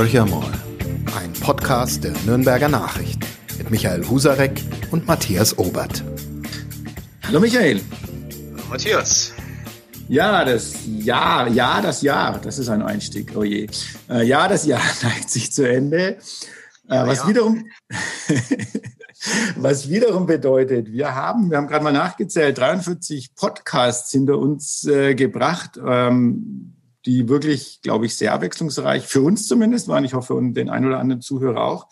Horcher mal, ein Podcast der Nürnberger Nachrichten mit Michael Husarek und Matthias Obert. Hallo Michael. Hallo Matthias. Ja, das Jahr, ja, das Jahr, das ist ein Einstieg, oh je. Äh, ja, das Jahr neigt sich zu Ende. Äh, ja, was ja. wiederum, was wiederum bedeutet, wir haben, wir haben gerade mal nachgezählt, 43 Podcasts hinter uns äh, gebracht. Ähm, die wirklich, glaube ich, sehr abwechslungsreich für uns zumindest waren. Ich hoffe, und den ein oder anderen Zuhörer auch.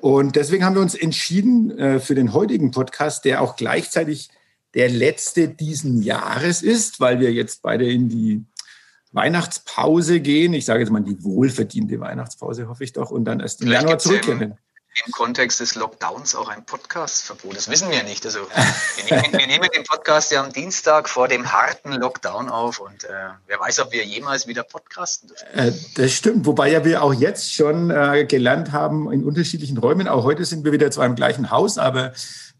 Und deswegen haben wir uns entschieden äh, für den heutigen Podcast, der auch gleichzeitig der letzte diesen Jahres ist, weil wir jetzt beide in die Weihnachtspause gehen. Ich sage jetzt mal die wohlverdiente Weihnachtspause, hoffe ich doch, und dann erst im Januar zurückkehren im Kontext des Lockdowns auch ein Podcastverbot. Das wissen wir nicht. Also wir nehmen, wir nehmen, den Podcast ja am Dienstag vor dem harten Lockdown auf und äh, wer weiß, ob wir jemals wieder podcasten dürfen. Äh, das stimmt, wobei ja wir auch jetzt schon äh, gelernt haben in unterschiedlichen Räumen. Auch heute sind wir wieder zwar im gleichen Haus, aber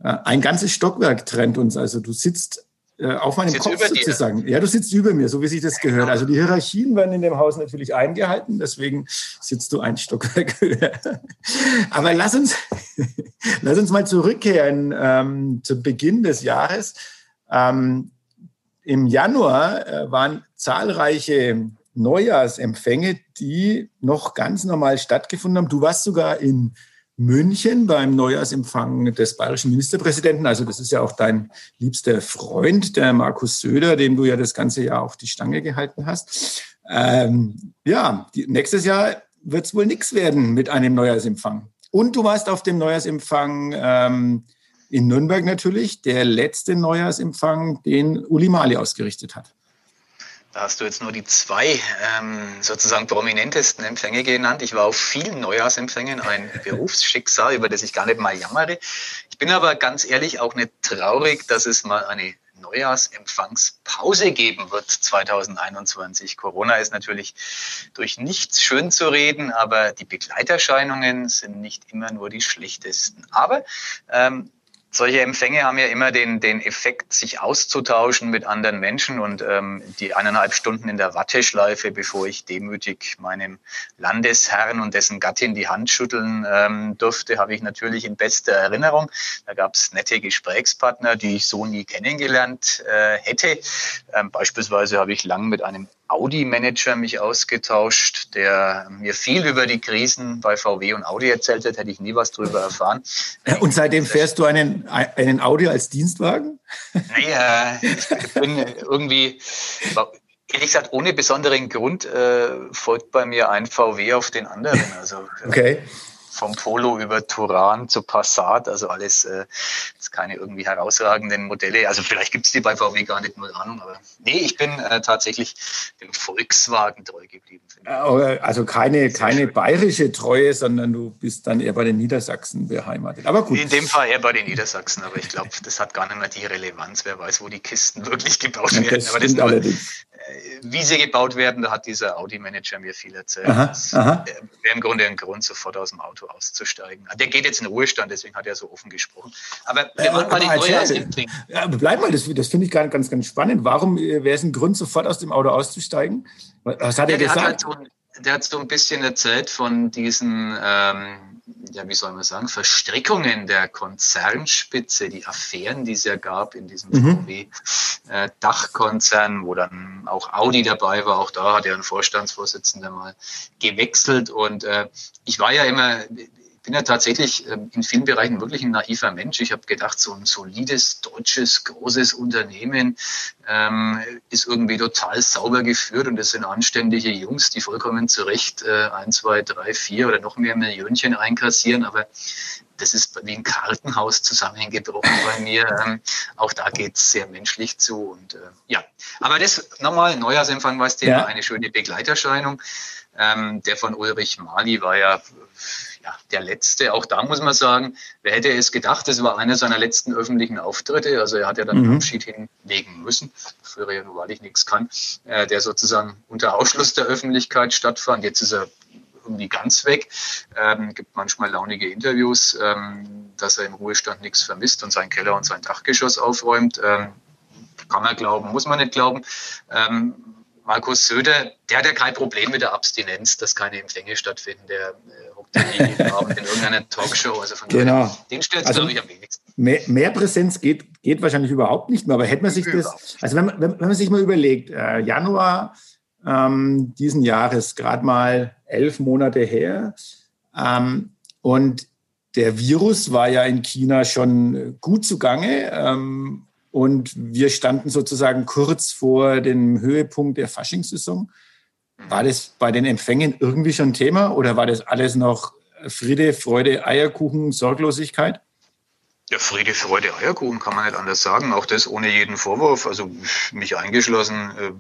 äh, ein ganzes Stockwerk trennt uns. Also du sitzt auf meinem Kopf sozusagen. Ja, du sitzt über mir, so wie sich das gehört. Also die Hierarchien werden in dem Haus natürlich eingehalten, deswegen sitzt du ein Stockwerk höher. Aber lass uns, lass uns mal zurückkehren ähm, zu Beginn des Jahres. Ähm, Im Januar äh, waren zahlreiche Neujahrsempfänge, die noch ganz normal stattgefunden haben. Du warst sogar in München beim Neujahrsempfang des bayerischen Ministerpräsidenten. Also das ist ja auch dein liebster Freund, der Markus Söder, dem du ja das ganze Jahr auf die Stange gehalten hast. Ähm, ja, die, nächstes Jahr wird es wohl nichts werden mit einem Neujahrsempfang. Und du warst auf dem Neujahrsempfang ähm, in Nürnberg natürlich, der letzte Neujahrsempfang, den Uli Mali ausgerichtet hat. Da hast du jetzt nur die zwei ähm, sozusagen prominentesten Empfänge genannt. Ich war auf vielen Neujahrsempfängen, ein Berufsschicksal, über das ich gar nicht mal jammere. Ich bin aber ganz ehrlich auch nicht traurig, dass es mal eine Neujahrsempfangspause geben wird 2021. Corona ist natürlich durch nichts schön zu reden, aber die Begleiterscheinungen sind nicht immer nur die schlechtesten. Aber ähm, solche Empfänge haben ja immer den, den Effekt, sich auszutauschen mit anderen Menschen und ähm, die eineinhalb Stunden in der Watteschleife, bevor ich demütig meinem Landesherrn und dessen Gattin die Hand schütteln ähm, durfte, habe ich natürlich in bester Erinnerung. Da gab es nette Gesprächspartner, die ich so nie kennengelernt äh, hätte. Ähm, beispielsweise habe ich lang mit einem Audi-Manager mich ausgetauscht, der mir viel über die Krisen bei VW und Audi erzählt hat, hätte ich nie was darüber erfahren. Und seitdem fährst du einen, einen Audi als Dienstwagen? Naja, ich bin irgendwie, ehrlich gesagt, ohne besonderen Grund äh, folgt bei mir ein VW auf den anderen. Also, okay vom Polo über Turan zu Passat, also alles äh, ist keine irgendwie herausragenden Modelle. Also vielleicht gibt es die bei VW gar nicht, nur Ahnung, aber nee, ich bin äh, tatsächlich dem Volkswagen treu geblieben. Also keine, keine bayerische Treue, sondern du bist dann eher bei den Niedersachsen beheimatet. Aber gut. In dem Fall eher bei den Niedersachsen, aber ich glaube, das hat gar nicht mehr die Relevanz. Wer weiß, wo die Kisten wirklich gebaut ja, werden. Aber das nur, allerdings. Äh, wie sie gebaut werden, da hat dieser Audi-Manager mir viel erzählt. Aha, das wäre im Grunde ein Grund, sofort aus dem Auto auszusteigen. Der geht jetzt in den Ruhestand, deswegen hat er so offen gesprochen. Aber wir machen mal den Neujahrsempfang. Ja, bleib mal, das, das finde ich ganz, ganz, ganz spannend. Warum äh, wäre es ein Grund, sofort aus dem Auto auszusteigen? Was hat ja, er gesagt? Hat halt so, der hat so ein bisschen erzählt von diesen, ähm, ja, wie soll man sagen, Verstrickungen der Konzernspitze, die Affären, die es ja gab in diesem mhm. VW-Dachkonzern, äh, wo dann auch Audi dabei war. Auch da hat er einen Vorstandsvorsitzender mal gewechselt. Und äh, ich war ja immer bin ja tatsächlich ähm, in vielen Bereichen wirklich ein naiver Mensch. Ich habe gedacht, so ein solides, deutsches, großes Unternehmen ähm, ist irgendwie total sauber geführt und das sind anständige Jungs, die vollkommen zu Recht äh, ein, zwei, drei, vier oder noch mehr Millionchen einkassieren. Aber das ist wie ein Kartenhaus zusammengebrochen bei mir. Ähm, auch da geht es sehr menschlich zu. Und äh, ja, aber das nochmal, Neujahrsempfang war das Thema, ja. eine schöne Begleiterscheinung. Ähm, der von Ulrich Mali war ja ja, der letzte, auch da muss man sagen, wer hätte es gedacht, das war einer seiner letzten öffentlichen Auftritte, also er hat ja dann mhm. Abschied hinlegen müssen, früher ja nur, weil ich nichts kann, äh, der sozusagen unter Ausschluss der Öffentlichkeit stattfand. Jetzt ist er irgendwie ganz weg, ähm, gibt manchmal launige Interviews, ähm, dass er im Ruhestand nichts vermisst und seinen Keller und sein Dachgeschoss aufräumt. Ähm, kann man glauben, muss man nicht glauben. Ähm, Markus Söder, der hat ja kein Problem mit der Abstinenz, dass keine Empfänge stattfinden. Der äh, hockt ja in irgendeiner Talkshow. Also von genau. Daher, den stellt es, also, glaube ich, am wenigsten. Mehr, mehr, Präsenz geht, geht wahrscheinlich überhaupt nicht mehr. Aber hätte man sich das, also wenn, wenn, wenn man sich mal überlegt, äh, Januar ähm, diesen Jahres, gerade mal elf Monate her, ähm, und der Virus war ja in China schon gut zugange. Ähm, und wir standen sozusagen kurz vor dem Höhepunkt der Faschingssaison. War das bei den Empfängen irgendwie schon Thema oder war das alles noch Friede, Freude, Eierkuchen, Sorglosigkeit? Ja, Friede, Freude, Eierkuchen kann man nicht anders sagen. Auch das ohne jeden Vorwurf. Also mich eingeschlossen äh,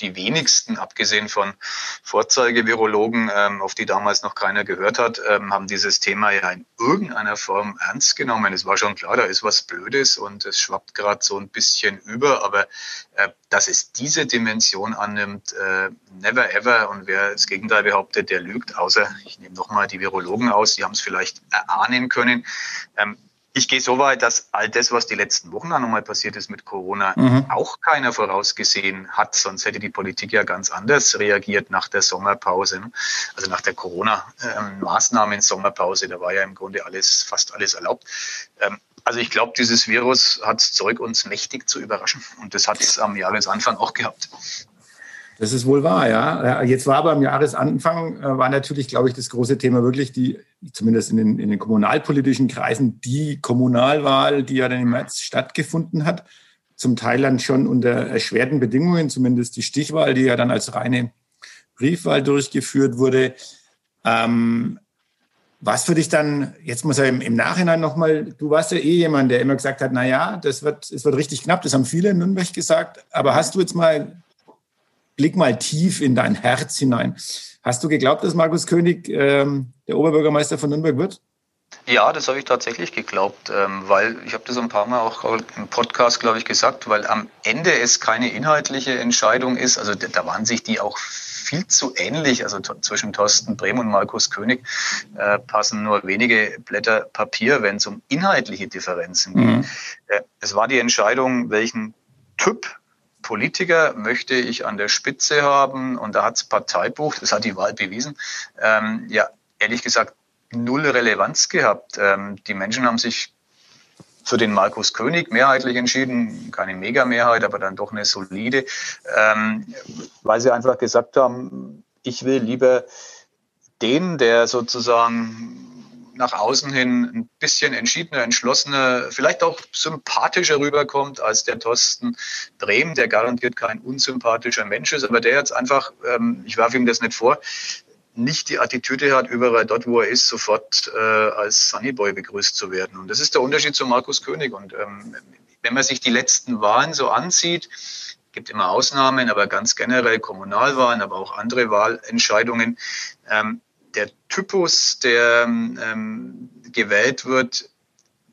die wenigsten, abgesehen von Vorzeigevirologen, ähm, auf die damals noch keiner gehört hat, ähm, haben dieses Thema ja in irgendeiner Form ernst genommen. Es war schon klar, da ist was Blödes und es schwappt gerade so ein bisschen über, aber äh, dass es diese Dimension annimmt, äh, never ever. Und wer das Gegenteil behauptet, der lügt, außer ich nehme nochmal die Virologen aus, die haben es vielleicht erahnen können. Ähm, ich gehe so weit, dass all das, was die letzten Wochen dann nochmal passiert ist mit Corona, mhm. auch keiner vorausgesehen hat. Sonst hätte die Politik ja ganz anders reagiert nach der Sommerpause. Ne? Also nach der Corona-Maßnahmen-Sommerpause. Da war ja im Grunde alles, fast alles erlaubt. Ähm, also ich glaube, dieses Virus hat Zeug, uns mächtig zu überraschen. Und das hat es am Jahresanfang auch gehabt. Das ist wohl wahr, ja. Jetzt war aber am Jahresanfang, äh, war natürlich, glaube ich, das große Thema wirklich die, zumindest in den, in den kommunalpolitischen Kreisen, die Kommunalwahl, die ja dann im März stattgefunden hat. Zum Teil dann schon unter erschwerten Bedingungen, zumindest die Stichwahl, die ja dann als reine Briefwahl durchgeführt wurde. Ähm, was für dich dann, jetzt muss er im, im Nachhinein nochmal, du warst ja eh jemand, der immer gesagt hat, na ja, das wird, es wird richtig knapp, das haben viele in Nürnberg gesagt, aber hast du jetzt mal blick mal tief in dein Herz hinein. Hast du geglaubt, dass Markus König ähm, der Oberbürgermeister von Nürnberg wird? Ja, das habe ich tatsächlich geglaubt, ähm, weil ich habe das ein paar Mal auch im Podcast, glaube ich, gesagt, weil am Ende es keine inhaltliche Entscheidung ist. Also da waren sich die auch viel zu ähnlich. Also zwischen Thorsten Brehm und Markus König äh, passen nur wenige Blätter Papier, wenn es um inhaltliche Differenzen geht. Mhm. Äh, es war die Entscheidung, welchen Typ Politiker möchte ich an der Spitze haben und da hat das Parteibuch, das hat die Wahl bewiesen, ähm, ja, ehrlich gesagt, null Relevanz gehabt. Ähm, die Menschen haben sich für den Markus König mehrheitlich entschieden, keine Megamehrheit, aber dann doch eine solide, ähm, weil sie einfach gesagt haben, ich will lieber den, der sozusagen nach außen hin ein bisschen entschiedener, entschlossener, vielleicht auch sympathischer rüberkommt als der Thorsten Brehm, der garantiert kein unsympathischer Mensch ist, aber der jetzt einfach, ähm, ich werfe ihm das nicht vor, nicht die Attitüde hat, überall dort, wo er ist, sofort äh, als Sunnyboy begrüßt zu werden. Und das ist der Unterschied zu Markus König. Und ähm, wenn man sich die letzten Wahlen so ansieht, gibt immer Ausnahmen, aber ganz generell Kommunalwahlen, aber auch andere Wahlentscheidungen, ähm, der Typus, der ähm, gewählt wird,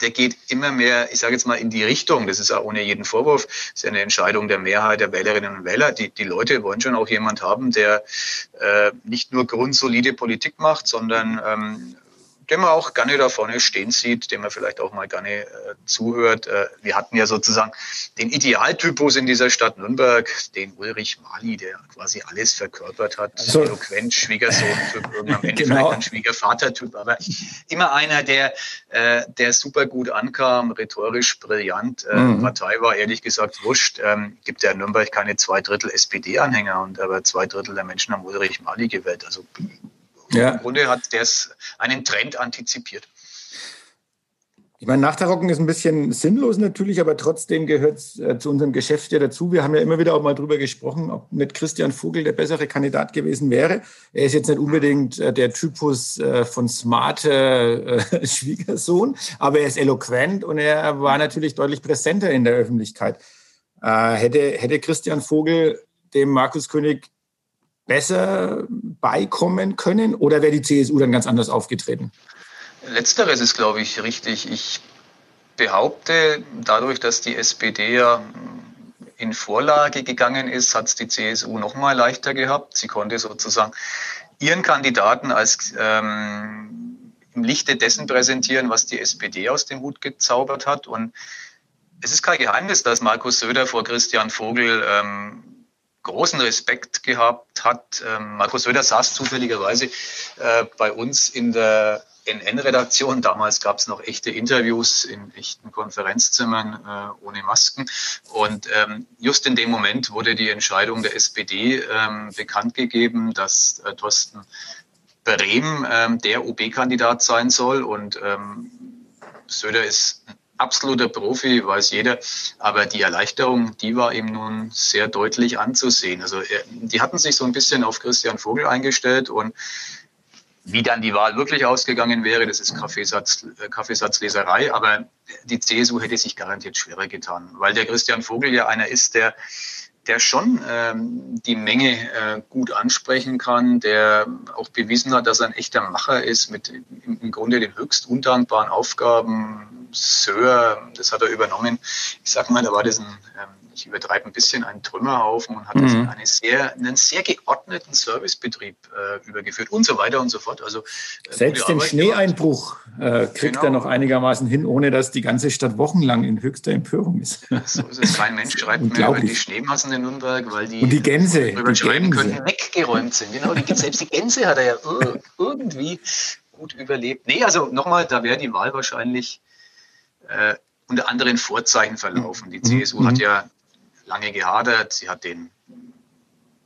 der geht immer mehr, ich sage jetzt mal, in die Richtung. Das ist auch ohne jeden Vorwurf. Das ist ja eine Entscheidung der Mehrheit der Wählerinnen und Wähler. Die, die Leute wollen schon auch jemand haben, der äh, nicht nur grundsolide Politik macht, sondern ähm, den man auch gerne da vorne stehen sieht, dem man vielleicht auch mal gerne äh, zuhört. Äh, wir hatten ja sozusagen den Idealtypus in dieser Stadt Nürnberg, den Ulrich Mali, der quasi alles verkörpert hat. Also, Eloquent, Schwiegersohn-Typ, irgendwann am Ende genau. vielleicht ein Schwiegervater-Typ, aber immer einer, der, äh, der super gut ankam, rhetorisch brillant. Äh, mhm. Partei war ehrlich gesagt wurscht. Ähm, gibt ja in Nürnberg keine zwei Drittel SPD-Anhänger und aber zwei Drittel der Menschen haben Ulrich Mali gewählt. Also ja. Im Grunde hat der einen Trend antizipiert. Ich meine, Nachtarocken ist ein bisschen sinnlos natürlich, aber trotzdem gehört es äh, zu unserem Geschäft ja dazu. Wir haben ja immer wieder auch mal drüber gesprochen, ob mit Christian Vogel der bessere Kandidat gewesen wäre. Er ist jetzt nicht unbedingt äh, der Typus äh, von smarte Schwiegersohn, aber er ist eloquent und er war natürlich deutlich präsenter in der Öffentlichkeit. hätte, hätte Christian Vogel dem Markus König besser beikommen können oder wäre die CSU dann ganz anders aufgetreten? Letzteres ist, glaube ich, richtig. Ich behaupte, dadurch, dass die SPD ja in Vorlage gegangen ist, hat es die CSU noch mal leichter gehabt. Sie konnte sozusagen ihren Kandidaten als ähm, im Lichte dessen präsentieren, was die SPD aus dem Hut gezaubert hat. Und es ist kein Geheimnis, dass Markus Söder vor Christian Vogel ähm, großen Respekt gehabt hat. Ähm, Markus Söder saß zufälligerweise äh, bei uns in der NN-Redaktion. Damals gab es noch echte Interviews in echten Konferenzzimmern äh, ohne Masken. Und ähm, just in dem Moment wurde die Entscheidung der SPD ähm, bekannt gegeben, dass äh, Thorsten Brehm der OB-Kandidat sein soll. Und Söder ist absoluter Profi, weiß jeder. Aber die Erleichterung, die war ihm nun sehr deutlich anzusehen. Also die hatten sich so ein bisschen auf Christian Vogel eingestellt und wie dann die Wahl wirklich ausgegangen wäre, das ist Kaffeesatz, äh, Kaffeesatzleserei, aber die CSU hätte sich garantiert schwerer getan, weil der Christian Vogel ja einer ist, der der schon ähm, die Menge äh, gut ansprechen kann, der auch bewiesen hat, dass er ein echter Macher ist mit im, im Grunde den höchst undankbaren Aufgaben. Sör, das hat er übernommen. Ich sag mal, da war das ein ähm, ich übertreibe ein bisschen, einen Trümmerhaufen und hat mhm. eine sehr, einen sehr geordneten Servicebetrieb äh, übergeführt und so weiter und so fort. Also, äh, Selbst den Schneeeinbruch äh, kriegt genau. er noch einigermaßen hin, ohne dass die ganze Stadt wochenlang in höchster Empörung ist. So ist es. Kein Mensch schreibt mehr über die Schneemassen in Nürnberg, weil die, und die Gänse, die schreiben Gänse. können, weggeräumt sind. Genau, die, selbst die Gänse hat er ja irgendwie gut überlebt. Nee, also nochmal, da wäre die Wahl wahrscheinlich äh, unter anderen Vorzeichen verlaufen. Die CSU mhm. hat ja lange gehadert. Sie hat den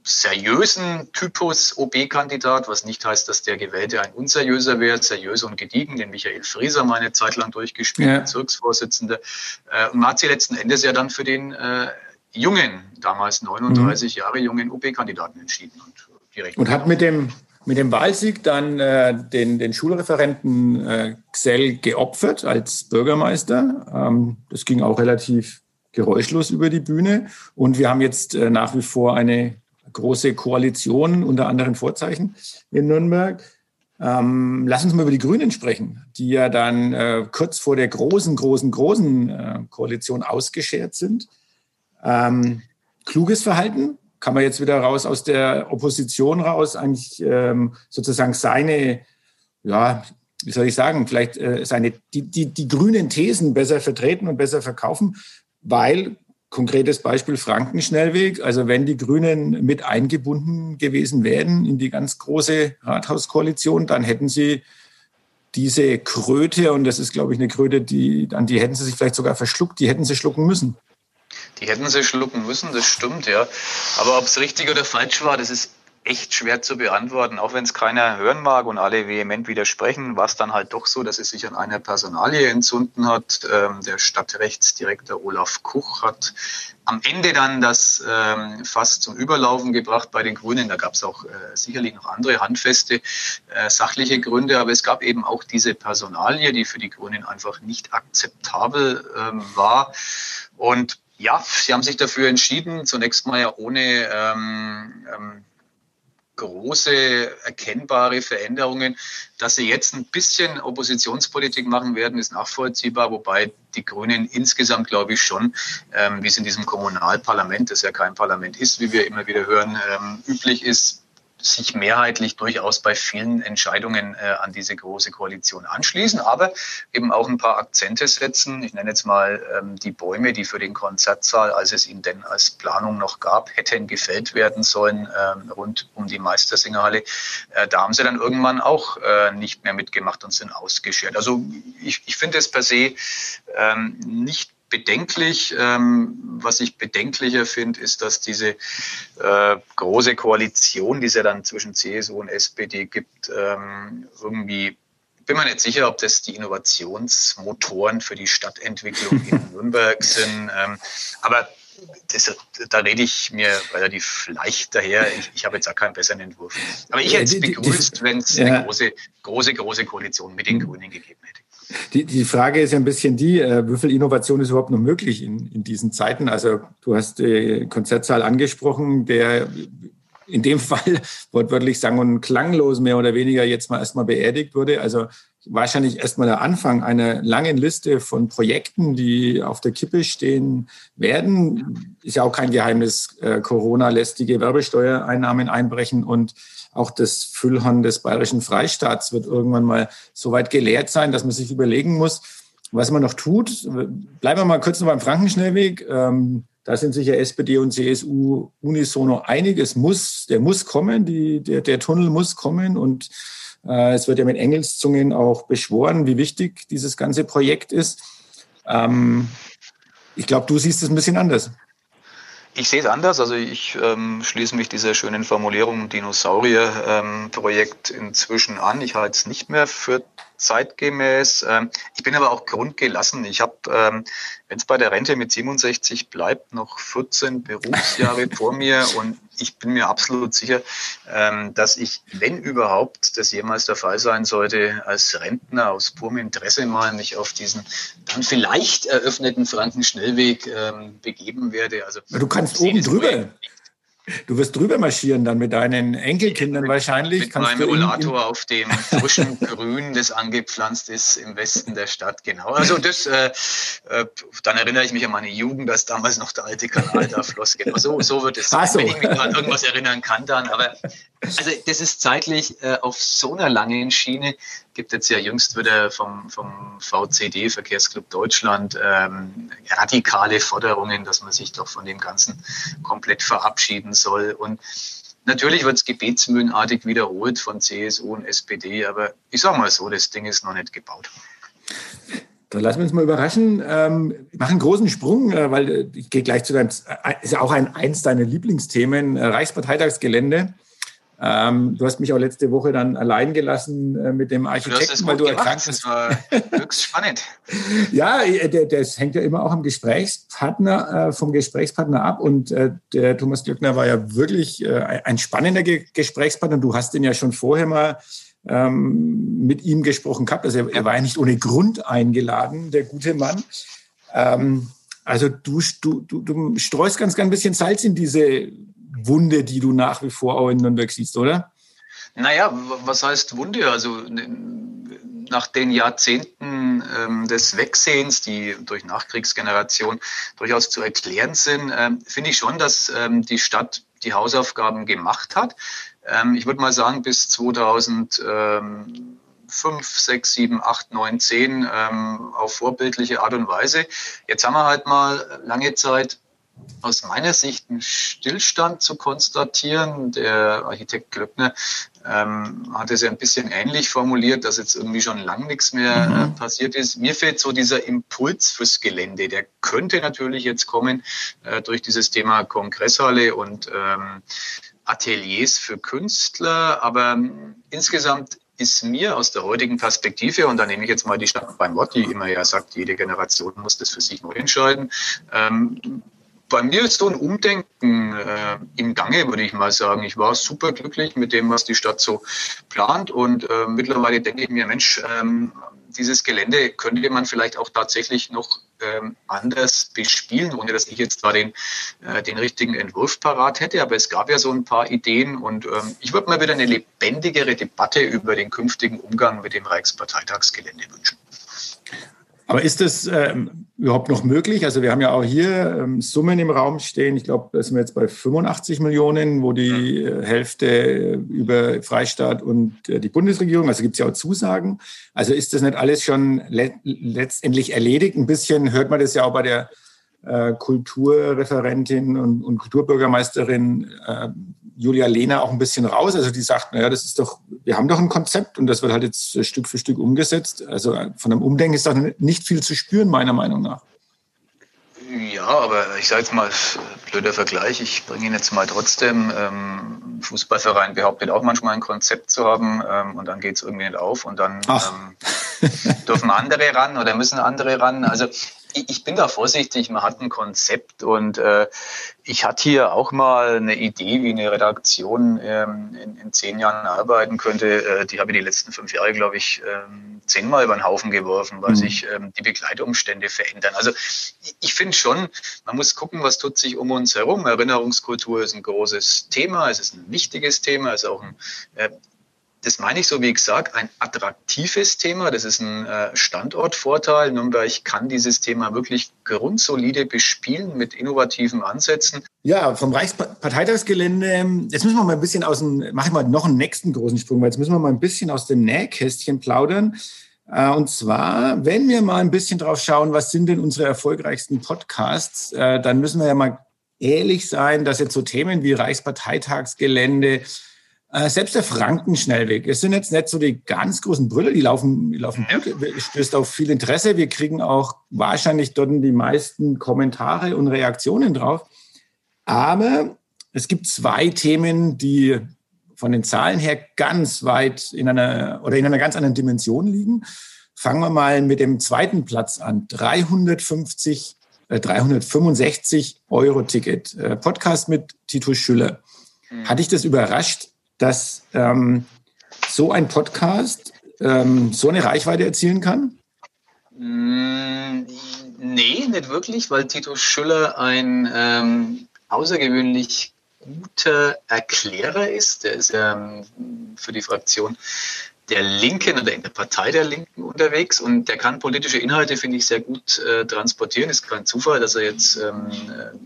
seriösen Typus OB-Kandidat, was nicht heißt, dass der Gewählte ein unseriöser wäre, seriös und gediegen, den Michael Frieser mal eine Zeit lang durchgespielt, ja. Bezirksvorsitzender. Äh, und man hat sie letzten Endes ja dann für den äh, jungen, damals 39 mhm. Jahre jungen OB-Kandidaten entschieden. Und, und hat mit dem, mit dem Wahlsieg dann äh, den, den Schulreferenten äh, Xell geopfert als Bürgermeister. Ähm, das ging auch relativ geräuschlos über die Bühne. Und wir haben jetzt äh, nach wie vor eine große Koalition unter anderen Vorzeichen in Nürnberg. Ähm, lass uns mal über die Grünen sprechen, die ja dann äh, kurz vor der großen, großen, großen äh, Koalition ausgeschert sind. Ähm, kluges Verhalten, kann man jetzt wieder raus aus der Opposition raus, eigentlich ähm, sozusagen seine, ja, wie soll ich sagen, vielleicht äh, seine, die, die, die grünen Thesen besser vertreten und besser verkaufen weil konkretes Beispiel Frankenschnellweg. Also wenn die Grünen mit eingebunden gewesen wären in die ganz große Rathauskoalition, dann hätten sie diese Kröte, und das ist, glaube ich, eine Kröte, die, an die hätten sie sich vielleicht sogar verschluckt, die hätten sie schlucken müssen. Die hätten sie schlucken müssen, das stimmt, ja. Aber ob es richtig oder falsch war, das ist echt schwer zu beantworten, auch wenn es keiner hören mag und alle vehement widersprechen, war es dann halt doch so, dass es sich an einer Personalie entzünden hat. Ähm, der Stadtrechtsdirektor Olaf Kuch hat am Ende dann das ähm, fast zum Überlaufen gebracht bei den Grünen. Da gab es auch äh, sicherlich noch andere handfeste äh, sachliche Gründe, aber es gab eben auch diese Personalie, die für die Grünen einfach nicht akzeptabel ähm, war. Und ja, sie haben sich dafür entschieden, zunächst mal ja ohne ähm, ähm, große erkennbare Veränderungen. Dass sie jetzt ein bisschen Oppositionspolitik machen werden, ist nachvollziehbar, wobei die Grünen insgesamt, glaube ich, schon, ähm, wie es in diesem Kommunalparlament, das ja kein Parlament ist, wie wir immer wieder hören, ähm, üblich ist, sich mehrheitlich durchaus bei vielen Entscheidungen äh, an diese große Koalition anschließen, aber eben auch ein paar Akzente setzen. Ich nenne jetzt mal ähm, die Bäume, die für den Konzertsaal, als es ihn denn als Planung noch gab, hätten gefällt werden sollen ähm, rund um die Meistersingerhalle. Äh, da haben sie dann irgendwann auch äh, nicht mehr mitgemacht und sind ausgeschert. Also ich, ich finde es per se ähm, nicht bedenklich. Ähm, was ich bedenklicher finde, ist, dass diese äh, große Koalition, die es ja dann zwischen CSU und SPD gibt, ähm, irgendwie bin mir nicht sicher, ob das die Innovationsmotoren für die Stadtentwicklung in Nürnberg sind. Ähm, aber das, da rede ich mir relativ leicht daher. Ich, ich habe jetzt auch keinen besseren Entwurf. Aber ich hätte es begrüßt, wenn es eine große, große, große Koalition mit den Grünen gegeben hätte. Die, die Frage ist ja ein bisschen die, äh, wie viel Innovation ist überhaupt noch möglich in, in diesen Zeiten? Also du hast die Konzertsaal angesprochen, der in dem Fall wortwörtlich sang- und klanglos mehr oder weniger jetzt mal erstmal beerdigt wurde. Also wahrscheinlich erstmal der Anfang einer langen Liste von Projekten, die auf der Kippe stehen werden. Ist ja auch kein Geheimnis, äh, Corona lässt die Gewerbesteuereinnahmen einbrechen und auch das Füllhorn des bayerischen Freistaats wird irgendwann mal so weit geleert sein, dass man sich überlegen muss, was man noch tut. Bleiben wir mal kurz noch beim Frankenschnellweg. Ähm, Da sind sich ja SPD und CSU unisono einig. Es muss, der muss kommen, die, der, der Tunnel muss kommen und äh, es wird ja mit Engelszungen auch beschworen, wie wichtig dieses ganze Projekt ist. Ähm, ich glaube, du siehst es ein bisschen anders. Ich sehe es anders. Also ich ähm, schließe mich dieser schönen Formulierung Dinosaurier-Projekt ähm, inzwischen an. Ich halte es nicht mehr für zeitgemäß. Ähm, ich bin aber auch grundgelassen. Ich habe, ähm, wenn es bei der Rente mit 67 bleibt, noch 14 Berufsjahre vor mir und ich bin mir absolut sicher, ähm, dass ich, wenn überhaupt das jemals der Fall sein sollte, als Rentner aus purem Interesse mal mich auf diesen dann vielleicht eröffneten Frankenschnellweg begeben werde. Also du kannst oben drüber. Du wirst drüber marschieren dann mit deinen Enkelkindern mit, wahrscheinlich. Mit Kannst meinem Rollator auf dem frischen Grün, das angepflanzt ist im Westen der Stadt, genau. Also das, äh, äh, dann erinnere ich mich an meine Jugend, dass damals noch der alte Kanal da floss. Genau, so, so wird es sein, so. wenn ich mich an irgendwas erinnern kann dann. Aber also das ist zeitlich äh, auf so einer langen Schiene. Gibt jetzt ja jüngst wieder vom, vom VCD, Verkehrsclub Deutschland, ähm, radikale Forderungen, dass man sich doch von dem Ganzen komplett verabschieden soll. Und natürlich wird es gebetsmühlenartig wiederholt von CSU und SPD, aber ich sage mal so, das Ding ist noch nicht gebaut. Dann lassen wir uns mal überraschen. Ähm, mache einen großen Sprung, äh, weil äh, ich gehe gleich zu deinem, äh, ist ja auch ein, eins deiner Lieblingsthemen, Reichsparteitagsgelände. Ähm, du hast mich auch letzte Woche dann allein gelassen äh, mit dem Architekten, du weil du erkrankt bist. Das war höchst spannend. ja, äh, der, das hängt ja immer auch am Gesprächspartner, äh, vom Gesprächspartner ab. Und äh, der Thomas Glöckner war ja wirklich äh, ein spannender Ge Gesprächspartner. Du hast den ja schon vorher mal ähm, mit ihm gesprochen gehabt. Also er, er, war ja nicht ohne Grund eingeladen, der gute Mann. Ähm, also du, du, du, du streust ganz, ganz ein bisschen Salz in diese Wunde, die du nach wie vor auch in Nürnberg siehst, oder? Naja, was heißt Wunde? Also nach den Jahrzehnten ähm, des Wegsehens, die durch Nachkriegsgeneration durchaus zu erklären sind, ähm, finde ich schon, dass ähm, die Stadt die Hausaufgaben gemacht hat. Ähm, ich würde mal sagen, bis 2005, 6, 7, 8, 9, 10 auf vorbildliche Art und Weise. Jetzt haben wir halt mal lange Zeit aus meiner Sicht einen Stillstand zu konstatieren. Der Architekt Glöckner ähm, hat es ja ein bisschen ähnlich formuliert, dass jetzt irgendwie schon lang nichts mehr äh, mhm. passiert ist. Mir fehlt so dieser Impuls fürs Gelände. Der könnte natürlich jetzt kommen äh, durch dieses Thema Kongresshalle und ähm, Ateliers für Künstler. Aber ähm, insgesamt ist mir aus der heutigen Perspektive, und da nehme ich jetzt mal die Stadt beim Wort, die immer ja sagt, jede Generation muss das für sich neu entscheiden, ähm, bei mir ist so ein Umdenken äh, im Gange, würde ich mal sagen. Ich war super glücklich mit dem, was die Stadt so plant. Und äh, mittlerweile denke ich mir, Mensch, ähm, dieses Gelände könnte man vielleicht auch tatsächlich noch ähm, anders bespielen, ohne dass ich jetzt da den, äh, den richtigen Entwurf parat hätte. Aber es gab ja so ein paar Ideen und ähm, ich würde mal wieder eine lebendigere Debatte über den künftigen Umgang mit dem Reichsparteitagsgelände wünschen. Aber ist das ähm, überhaupt noch möglich? Also wir haben ja auch hier ähm, Summen im Raum stehen. Ich glaube, da sind wir jetzt bei 85 Millionen, wo die äh, Hälfte über Freistaat und äh, die Bundesregierung, also gibt es ja auch Zusagen. Also ist das nicht alles schon le letztendlich erledigt? Ein bisschen hört man das ja auch bei der äh, Kulturreferentin und, und Kulturbürgermeisterin äh, Julia Lehner auch ein bisschen raus. Also die sagt, naja, das ist doch, wir haben doch ein Konzept und das wird halt jetzt Stück für Stück umgesetzt. Also von einem Umdenken ist doch nicht viel zu spüren, meiner Meinung nach. Ja, aber ich sage jetzt mal, blöder Vergleich, ich bringe ihn jetzt mal trotzdem. Ähm, Fußballverein behauptet auch manchmal ein Konzept zu haben ähm, und dann geht es irgendwie nicht auf und dann ähm, dürfen andere ran oder müssen andere ran. Also ich bin da vorsichtig, man hat ein Konzept und äh, ich hatte hier auch mal eine Idee, wie eine Redaktion ähm, in, in, zehn Jahren arbeiten könnte. Äh, die habe ich die letzten fünf Jahre, glaube ich, ähm, zehnmal über den Haufen geworfen, weil mhm. sich ähm, die Begleitumstände verändern. Also ich, finde schon, man muss gucken, was tut sich um uns herum. Erinnerungskultur ist ein großes Thema, es ist ein wichtiges Thema, es ist auch ein äh, das meine ich so, wie gesagt, ein attraktives Thema. Das ist ein äh, Standortvorteil. Nürnberg kann dieses Thema wirklich grundsolide bespielen mit innovativen Ansätzen. Ja, vom Reichsparteitagsgelände, jetzt müssen wir mal ein bisschen aus dem, mache ich mal noch einen nächsten großen Sprung, weil jetzt müssen wir mal ein bisschen aus dem Nähkästchen plaudern. Äh, und zwar, wenn wir mal ein bisschen drauf schauen, was sind denn unsere erfolgreichsten Podcasts, äh, dann müssen wir ja mal ehrlich sein, dass jetzt so Themen wie Reichsparteitagsgelände, äh, selbst der Frankenschnellweg, es sind jetzt nicht so die ganz großen Brüller, die laufen, die laufen gut, stößt auf viel Interesse. Wir kriegen auch wahrscheinlich dort die meisten Kommentare und Reaktionen drauf. Aber es gibt zwei Themen, die von den Zahlen her ganz weit in einer oder in einer ganz anderen Dimension liegen. Fangen wir mal mit dem zweiten Platz an. 350, äh, 365 Euro Ticket. Äh, Podcast mit Tito Schüller. Mhm. Hat dich das überrascht, dass ähm, so ein Podcast ähm, so eine Reichweite erzielen kann? Mm, nee, nicht wirklich, weil Tito Schüller ein ähm, außergewöhnlich guter Erklärer ist. Der ist ähm, für die Fraktion der Linken oder in der Partei der Linken unterwegs und der kann politische Inhalte, finde ich, sehr gut äh, transportieren. Ist kein Zufall, dass er jetzt ähm, äh,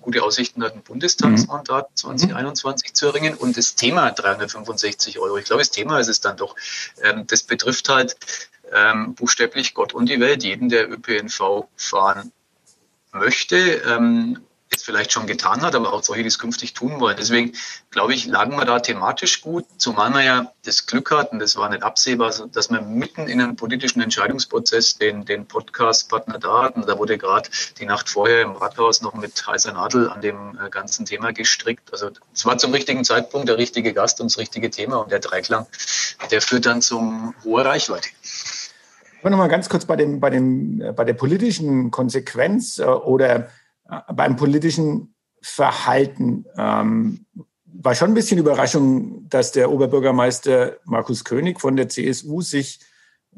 gute Aussichten hat, ein Bundestagsmandat 2021 mhm. zu erringen. Und das Thema 365 Euro, ich glaube, das Thema ist es dann doch, ähm, das betrifft halt ähm, buchstäblich Gott und die Welt, jeden, der ÖPNV fahren möchte. Ähm, es vielleicht schon getan hat, aber auch solche, die es künftig tun wollen. Deswegen glaube ich, lagen wir da thematisch gut, zumal wir ja das Glück hatten, das war nicht absehbar, dass wir mitten in einem politischen Entscheidungsprozess den, den Podcast-Partner da hatten. Da wurde gerade die Nacht vorher im Rathaus noch mit heißer Nadel an dem äh, ganzen Thema gestrickt. Also es war zum richtigen Zeitpunkt der richtige Gast und das richtige Thema und der Dreiklang, der führt dann zum hoher Reichweite. Ich noch mal ganz kurz bei, dem, bei, dem, äh, bei der politischen Konsequenz äh, oder beim politischen Verhalten ähm, war schon ein bisschen Überraschung, dass der Oberbürgermeister Markus König von der CSU sich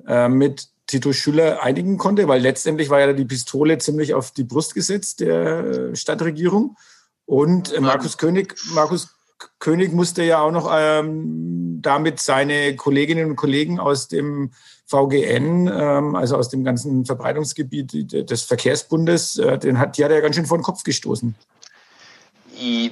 äh, mit Tito Schüller einigen konnte, weil letztendlich war ja die Pistole ziemlich auf die Brust gesetzt der Stadtregierung. Und Markus König, Markus König musste ja auch noch ähm, damit seine Kolleginnen und Kollegen aus dem VGN, ähm, also aus dem ganzen Verbreitungsgebiet des Verkehrsbundes, äh, den hat, die hat er ja ganz schön vor den Kopf gestoßen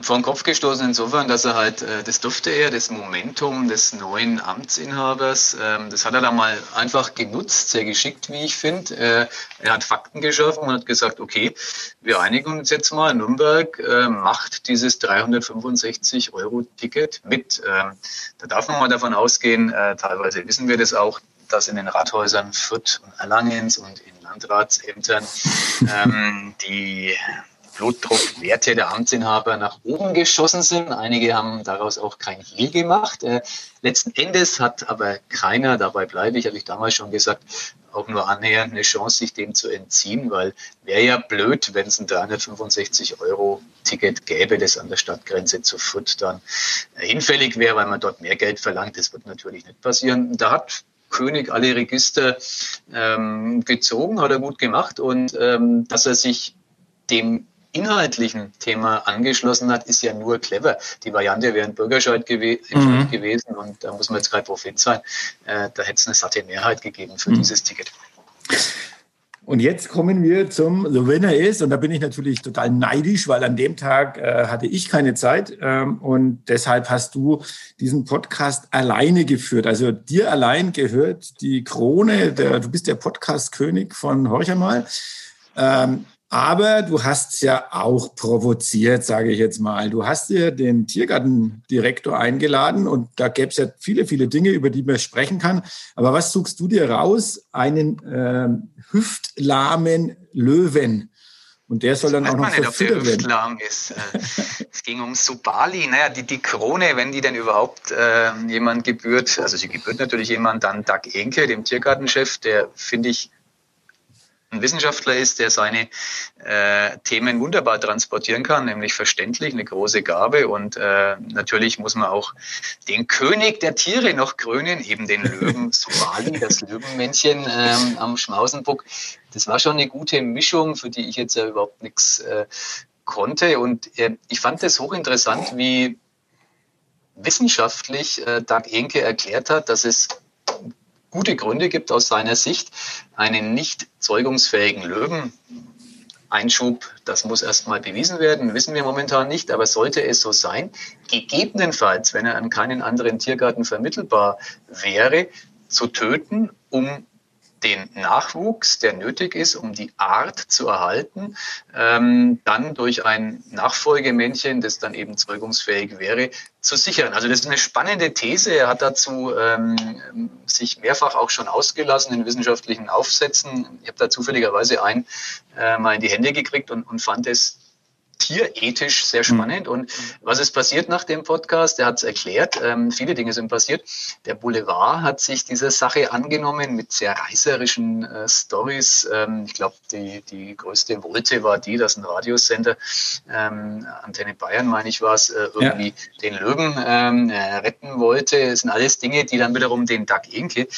vor den Kopf gestoßen insofern, dass er halt, äh, das durfte er, das Momentum des neuen Amtsinhabers, ähm, das hat er da mal einfach genutzt, sehr geschickt, wie ich finde. Äh, er hat Fakten geschaffen und hat gesagt, okay, wir einigen uns jetzt mal, Nürnberg äh, macht dieses 365 Euro Ticket mit. Ähm, da darf man mal davon ausgehen, teilweise wissen wir das auch, dass in den Rathäusern Fürth und Erlangens und in Landratsämtern ähm, die Blutdruckwerte der Amtsinhaber nach oben geschossen sind. Einige haben daraus auch kein Hehl gemacht. Äh, letzten Endes hat aber keiner, dabei bleibe ich, habe ich damals schon gesagt, auch nur annähernd eine Chance, sich dem zu entziehen, weil wäre ja blöd, wenn es ein 365 Euro Ticket gäbe, das an der Stadtgrenze zu Fürth dann hinfällig wäre, weil man dort mehr Geld verlangt. Das wird natürlich nicht passieren. Da hat König alle Register ähm, gezogen, hat er gut gemacht und ähm, dass er sich dem inhaltlichen Thema angeschlossen hat, ist ja nur clever. Die Variante wäre ein Bürgerscheid gew mhm. gewesen und da muss man jetzt kein Prophet sein. Äh, da hätte es eine satte Mehrheit gegeben für mhm. dieses Ticket. Und jetzt kommen wir zum The Winner ist, und da bin ich natürlich total neidisch, weil an dem Tag äh, hatte ich keine Zeit ähm, und deshalb hast du diesen Podcast alleine geführt. Also dir allein gehört die Krone, der, du bist der Podcast-König von Horcher mal. Ähm, aber du hast ja auch provoziert, sage ich jetzt mal. Du hast dir den Tiergartendirektor eingeladen und da gäbe es ja viele, viele Dinge, über die man sprechen kann. Aber was suchst du dir raus? Einen äh, hüftlahmen Löwen. Und der soll dann auch noch verfüttert werden. Hüftlahm ist. Äh, es ging um Subali. Naja, die, die Krone, wenn die denn überhaupt äh, jemand gebührt, also sie gebührt natürlich jemand, dann Doug Enke, dem Tiergartenchef, der finde ich ein Wissenschaftler ist, der seine äh, Themen wunderbar transportieren kann, nämlich verständlich, eine große Gabe. Und äh, natürlich muss man auch den König der Tiere noch krönen, eben den Löwen Sumali, das Löwenmännchen ähm, am Schmausenbuck. Das war schon eine gute Mischung, für die ich jetzt ja überhaupt nichts äh, konnte. Und äh, ich fand das hochinteressant, wie wissenschaftlich äh, Doug Enke erklärt hat, dass es gute Gründe gibt aus seiner Sicht, einen nicht zeugungsfähigen Löwen Einschub, das muss erstmal bewiesen werden, wissen wir momentan nicht, aber sollte es so sein, gegebenenfalls, wenn er an keinen anderen Tiergarten vermittelbar wäre, zu töten, um den Nachwuchs, der nötig ist, um die Art zu erhalten, ähm, dann durch ein Nachfolgemännchen, das dann eben zeugungsfähig wäre, zu sichern. Also das ist eine spannende These. Er hat dazu ähm, sich mehrfach auch schon ausgelassen in wissenschaftlichen Aufsätzen. Ich habe da zufälligerweise einen äh, mal in die Hände gekriegt und, und fand es tierethisch sehr hm. spannend. Mhm. Und was ist passiert nach dem Podcast? Er hat es erklärt. Ähm, viele Dinge sind passiert. Der Boulevard hat sich dieser Sache angenommen mit sehr reißerischen äh, Stories. Ähm, ich glaube, die, die größte Wolte war die, dass ein Radiosender, ähm, Antenne Bayern, meine ich war es, äh, irgendwie ja. den Löwen ähm, äh, retten wollte. Das sind alles Dinge, die dann wiederum den Doug Inke,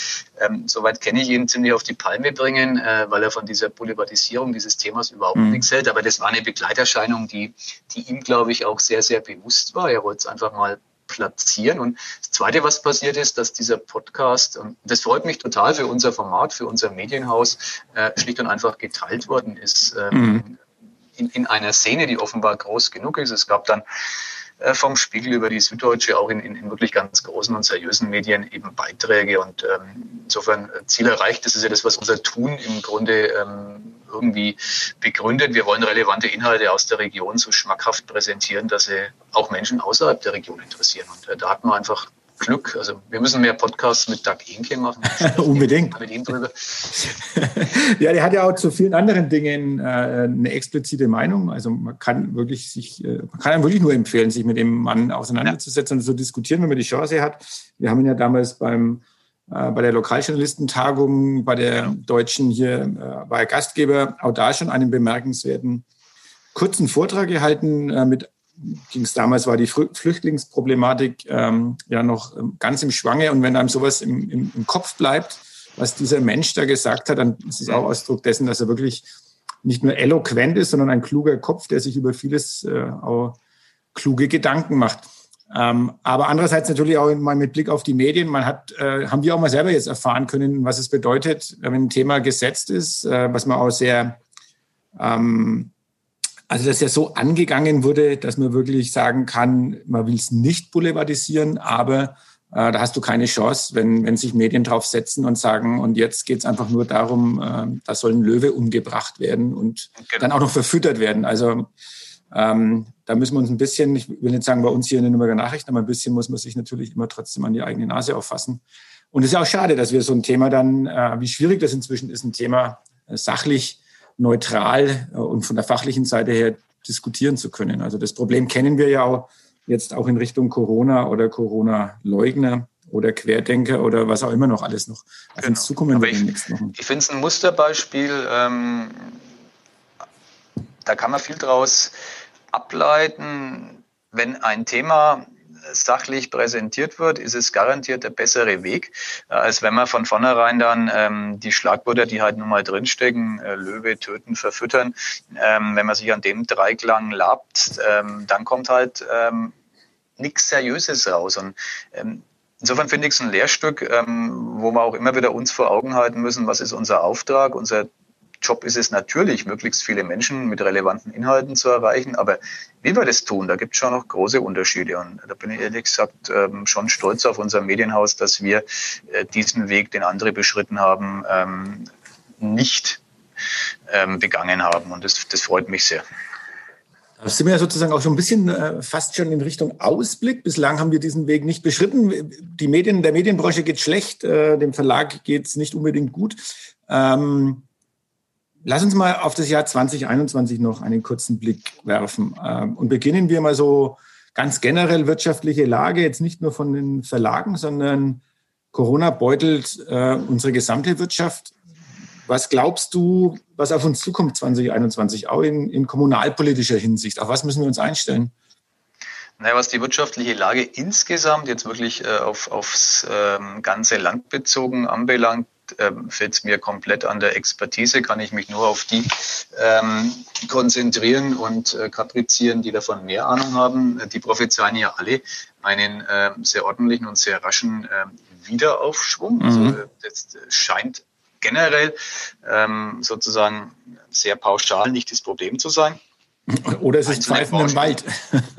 ähm, soweit kenne ich ihn, ziemlich auf die Palme bringen, äh, weil er von dieser Boulevardisierung dieses Themas überhaupt mhm. nichts hält. Aber das war eine Begleiterscheinung, die, die ihm, glaube ich, auch sehr, sehr bewusst war. Er wollte es einfach mal platzieren. Und das Zweite, was passiert ist, dass dieser Podcast, und das freut mich total für unser Format, für unser Medienhaus, äh, schlicht und einfach geteilt worden ist. Ähm, mhm. in, in einer Szene, die offenbar groß genug ist. Es gab dann äh, vom Spiegel über die Süddeutsche auch in, in, in, wirklich ganz großen und seriösen Medien eben Beiträge und ähm, insofern äh, Ziel erreicht. Das ist ja das, was unser Tun im Grunde ähm, irgendwie begründet. Wir wollen relevante Inhalte aus der Region so schmackhaft präsentieren, dass sie auch Menschen außerhalb der Region interessieren. Und äh, da hat man einfach Glück. Also wir müssen mehr Podcasts mit Doug Inke machen. Unbedingt. Mit ihm drüber. ja, der hat ja auch zu vielen anderen Dingen äh, eine explizite Meinung. Also man kann wirklich sich, äh, man kann einem wirklich nur empfehlen, sich mit dem Mann auseinanderzusetzen ja. und zu diskutieren, wenn man die Chance hat. Wir haben ihn ja damals beim bei der Lokaljournalistentagung, bei der Deutschen hier, äh, war er Gastgeber, auch da schon einen bemerkenswerten kurzen Vortrag gehalten äh, mit ging es damals, war die Flüchtlingsproblematik ähm, ja noch ähm, ganz im Schwange. Und wenn einem sowas im, im, im, Kopf bleibt, was dieser Mensch da gesagt hat, dann ist es auch Ausdruck dessen, dass er wirklich nicht nur eloquent ist, sondern ein kluger Kopf, der sich über vieles äh, auch kluge Gedanken macht. Ähm, aber andererseits natürlich auch mal mit Blick auf die Medien. Man hat, äh, haben wir auch mal selber jetzt erfahren können, was es bedeutet, wenn ein Thema gesetzt ist, äh, was man auch sehr ähm, also dass ja so angegangen wurde, dass man wirklich sagen kann, man will es nicht boulevardisieren, aber äh, da hast du keine Chance, wenn, wenn sich Medien drauf setzen und sagen, und jetzt geht es einfach nur darum, äh, da soll ein Löwe umgebracht werden und genau. dann auch noch verfüttert werden. Also ähm, da müssen wir uns ein bisschen, ich will nicht sagen bei uns hier in den Nürnberger Nachrichten, aber ein bisschen muss man sich natürlich immer trotzdem an die eigene Nase auffassen. Und es ist ja auch schade, dass wir so ein Thema dann, äh, wie schwierig das inzwischen ist, ein Thema äh, sachlich neutral äh, und von der fachlichen Seite her diskutieren zu können. Also das Problem kennen wir ja auch jetzt auch in Richtung Corona oder Corona-Leugner oder Querdenker oder was auch immer noch alles noch auf genau. uns zukommen wird. Ich, ich finde es ein Musterbeispiel. Ähm, da kann man viel draus ableiten, wenn ein Thema sachlich präsentiert wird, ist es garantiert der bessere Weg, äh, als wenn man von vornherein dann ähm, die Schlagwörter, die halt nun mal drinstecken, äh, Löwe, töten, verfüttern, ähm, wenn man sich an dem Dreiklang labt, ähm, dann kommt halt ähm, nichts Seriöses raus. Und ähm, Insofern finde ich es ein Lehrstück, ähm, wo wir auch immer wieder uns vor Augen halten müssen, was ist unser Auftrag, unser Job ist es natürlich, möglichst viele Menschen mit relevanten Inhalten zu erreichen. Aber wie wir das tun, da gibt es schon noch große Unterschiede. Und da bin ich ehrlich gesagt ähm, schon stolz auf unser Medienhaus, dass wir äh, diesen Weg, den andere beschritten haben, ähm, nicht ähm, begangen haben. Und das, das freut mich sehr. Da sind wir ja sozusagen auch schon ein bisschen äh, fast schon in Richtung Ausblick. Bislang haben wir diesen Weg nicht beschritten. Die Medien, der Medienbranche geht schlecht, äh, dem Verlag geht es nicht unbedingt gut. Ähm, Lass uns mal auf das Jahr 2021 noch einen kurzen Blick werfen. Ähm, und beginnen wir mal so ganz generell wirtschaftliche Lage, jetzt nicht nur von den Verlagen, sondern Corona beutelt äh, unsere gesamte Wirtschaft. Was glaubst du, was auf uns zukommt 2021, auch in, in kommunalpolitischer Hinsicht? Auf was müssen wir uns einstellen? Naja, was die wirtschaftliche Lage insgesamt jetzt wirklich äh, auf, aufs ähm, ganze Land bezogen anbelangt, ähm, fällt es mir komplett an der Expertise, kann ich mich nur auf die ähm, konzentrieren und äh, kaprizieren, die davon mehr Ahnung haben. Die prophezeien ja alle einen äh, sehr ordentlichen und sehr raschen äh, Wiederaufschwung. Mhm. Also das scheint generell ähm, sozusagen sehr pauschal nicht das Problem zu sein. Oder es ist Pfeifen im Wald.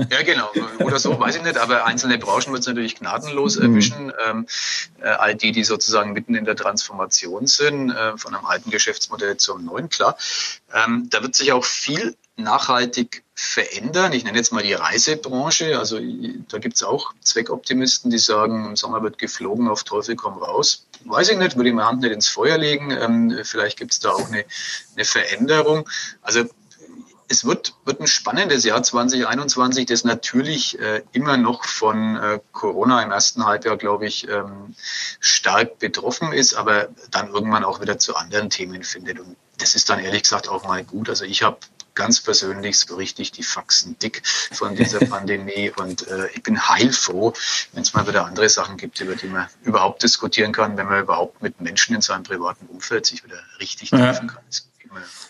Ja, genau. Oder so, weiß ich nicht. Aber einzelne Branchen wird es natürlich gnadenlos mhm. erwischen. Ähm, äh, all die, die sozusagen mitten in der Transformation sind, äh, von einem alten Geschäftsmodell zum neuen, klar. Ähm, da wird sich auch viel nachhaltig verändern. Ich nenne jetzt mal die Reisebranche. Also da gibt es auch Zweckoptimisten, die sagen, im Sommer wird geflogen, auf Teufel komm raus. Weiß ich nicht, würde ich meine Hand nicht ins Feuer legen. Ähm, vielleicht gibt es da auch eine, eine Veränderung. Also es wird, wird ein spannendes Jahr 2021, das natürlich äh, immer noch von äh, Corona im ersten Halbjahr, glaube ich, ähm, stark betroffen ist, aber dann irgendwann auch wieder zu anderen Themen findet. Und das ist dann ehrlich gesagt auch mal gut. Also ich habe ganz persönlich so richtig die Faxen dick von dieser Pandemie und äh, ich bin heilfroh, wenn es mal wieder andere Sachen gibt, über die man überhaupt diskutieren kann, wenn man überhaupt mit Menschen in seinem privaten Umfeld sich wieder richtig treffen kann.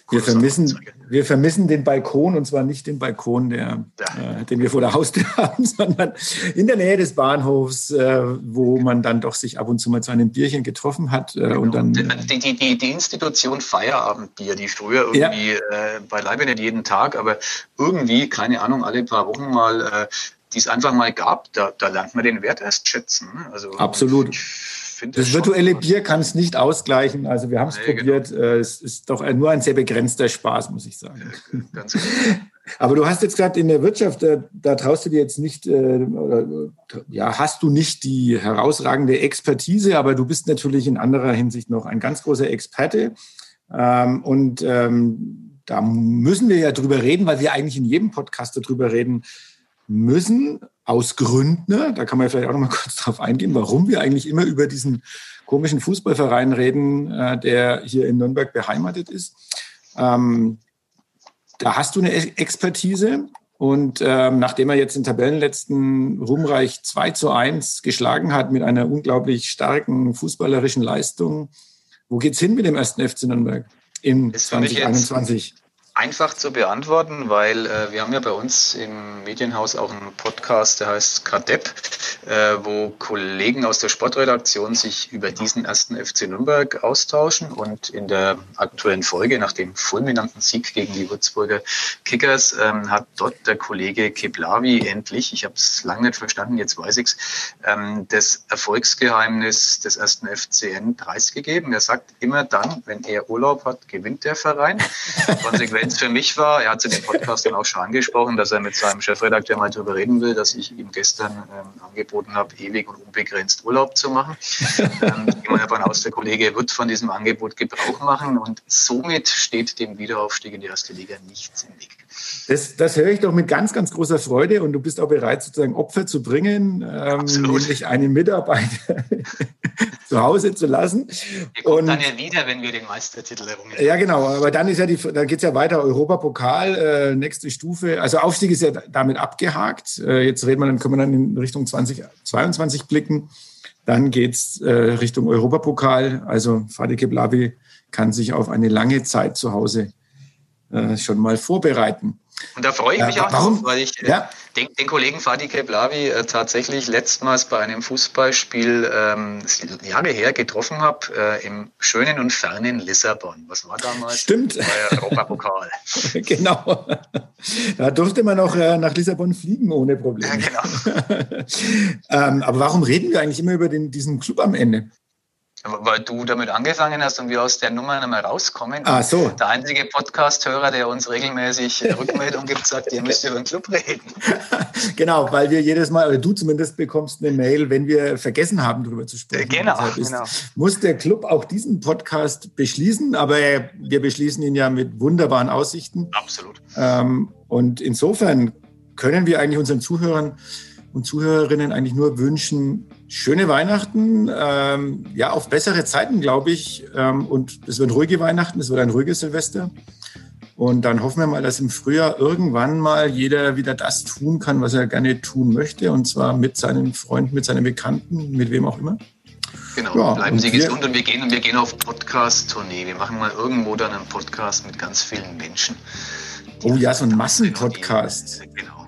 Wir vermissen, wir vermissen den Balkon und zwar nicht den Balkon, der, ja. äh, den wir vor der Haustür haben, sondern in der Nähe des Bahnhofs, äh, wo man dann doch sich ab und zu mal zu einem Bierchen getroffen hat. Äh, genau. und dann, die, die, die, die Institution Feierabendbier, die früher irgendwie ja. Äh, beileibe nicht jeden Tag, aber irgendwie, keine Ahnung, alle paar Wochen mal äh, die es einfach mal gab, da, da lernt man den Wert erst schätzen. Ne? Also, Absolut. Ich, finde das, virtuelle Bier kann es nicht ausgleichen. Also wir haben es nee, probiert. Genau. Äh, es ist doch nur ein sehr begrenzter Spaß, muss ich sagen. Ja, ganz genau. Aber du hast jetzt gerade in der Wirtschaft, da, da, traust du dir jetzt nicht, äh, oder, ja, hast du nicht die herausragende Expertise, aber du bist natürlich in anderer Hinsicht noch ein ganz großer Experte. Ähm, und ähm, da müssen wir ja drüber reden, weil wir eigentlich in jedem Podcast darüber reden müssen aus Gründen, ne? da kann man vielleicht auch noch mal kurz drauf eingehen, warum wir eigentlich immer über diesen komischen Fußballverein reden, äh, der hier in Nürnberg beheimatet ist. Ähm, da hast du eine Expertise und ähm, nachdem er jetzt den Tabellenletzten Ruhmreich 2 zu 1 geschlagen hat mit einer unglaublich starken fußballerischen Leistung, wo geht's hin mit dem ersten FC Nürnberg in 2021? Einfach zu beantworten, weil äh, wir haben ja bei uns im Medienhaus auch einen Podcast, der heißt Kadepp, äh, wo Kollegen aus der Sportredaktion sich über diesen ersten FC Nürnberg austauschen und in der aktuellen Folge nach dem fulminanten Sieg gegen die Würzburger Kickers ähm, hat dort der Kollege Keblavi endlich, ich habe es lange nicht verstanden, jetzt weiß ich's, ähm, das Erfolgsgeheimnis des ersten FCN preisgegeben. Er sagt immer dann, wenn er Urlaub hat, gewinnt der Verein. Konsequent es für mich war, er hat es in dem Podcast dann auch schon angesprochen, dass er mit seinem Chefredakteur mal darüber reden will, dass ich ihm gestern ähm, angeboten habe, ewig und unbegrenzt Urlaub zu machen. ähm, ich gehe davon aus, der Kollege wird von diesem Angebot Gebrauch machen und somit steht dem Wiederaufstieg in die erste Liga nichts im Weg. Das, das höre ich doch mit ganz, ganz großer Freude und du bist auch bereit, sozusagen Opfer zu bringen, ähm, nämlich einen Mitarbeiter zu Hause zu lassen. Wir kommen und, dann ja wieder, wenn wir den Meistertitel errungen Ja, genau, aber dann ist ja die, dann geht es ja weiter, Europapokal, äh, nächste Stufe. Also Aufstieg ist ja damit abgehakt. Äh, jetzt reden wir, dann können wir dann in Richtung 2022 blicken. Dann geht es äh, Richtung Europapokal. Also Fadi Keblavi kann sich auf eine lange Zeit zu Hause äh, schon mal vorbereiten. Und da freue ich mich ja, auch warum? drauf, weil ich äh, ja. den, den, Kollegen Fadi Keblavi äh, tatsächlich letztmals bei einem Fußballspiel ähm, Jahre her getroffen habe, äh, im schönen und fernen Lissabon. Was war damals? Stimmt. Europapokal. genau. Da durfte man auch äh, nach Lissabon fliegen ohne Probleme. Ja, genau. ähm, aber warum reden wir eigentlich immer über den, diesen Club am Ende? Weil du damit angefangen hast und wir aus der Nummer nicht mehr rauskommen. Ah, so. Der einzige Podcast-Hörer, der uns regelmäßig Rückmeldung gibt, sagt, ihr müsst über den Club reden. genau, weil wir jedes Mal, oder du zumindest bekommst eine Mail, wenn wir vergessen haben, darüber zu sprechen. Genau, genau. Muss der Club auch diesen Podcast beschließen, aber wir beschließen ihn ja mit wunderbaren Aussichten. Absolut. Ähm, und insofern können wir eigentlich unseren Zuhörern und Zuhörerinnen eigentlich nur wünschen, schöne Weihnachten, ähm, ja, auf bessere Zeiten, glaube ich. Ähm, und es wird ruhige Weihnachten, es wird ein ruhiges Silvester. Und dann hoffen wir mal, dass im Frühjahr irgendwann mal jeder wieder das tun kann, was er gerne tun möchte. Und zwar mit seinen Freunden, mit seinen Bekannten, mit wem auch immer. Genau, ja, bleiben Sie gesund und wir gehen, und wir gehen auf Podcast-Tournee. Wir machen mal irgendwo dann einen Podcast mit ganz vielen Menschen. Oh ja, so ein Massenpodcast. Genau.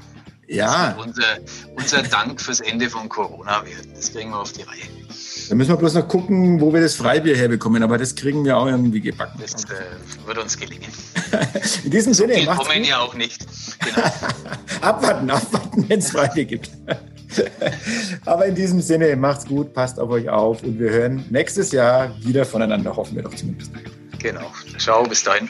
Ja. Unser, unser Dank fürs Ende von Corona. Das kriegen wir auf die Reihe. Da müssen wir bloß noch gucken, wo wir das Freibier herbekommen, aber das kriegen wir auch irgendwie gebacken. Das äh, wird uns gelingen. In diesem so Sinne. Wir kommen ja auch nicht. Genau. abwarten, abwarten, wenn es Freibier gibt. aber in diesem Sinne, macht's gut, passt auf euch auf und wir hören nächstes Jahr wieder voneinander, hoffen wir doch zumindest. Genau. Ciao, bis dahin.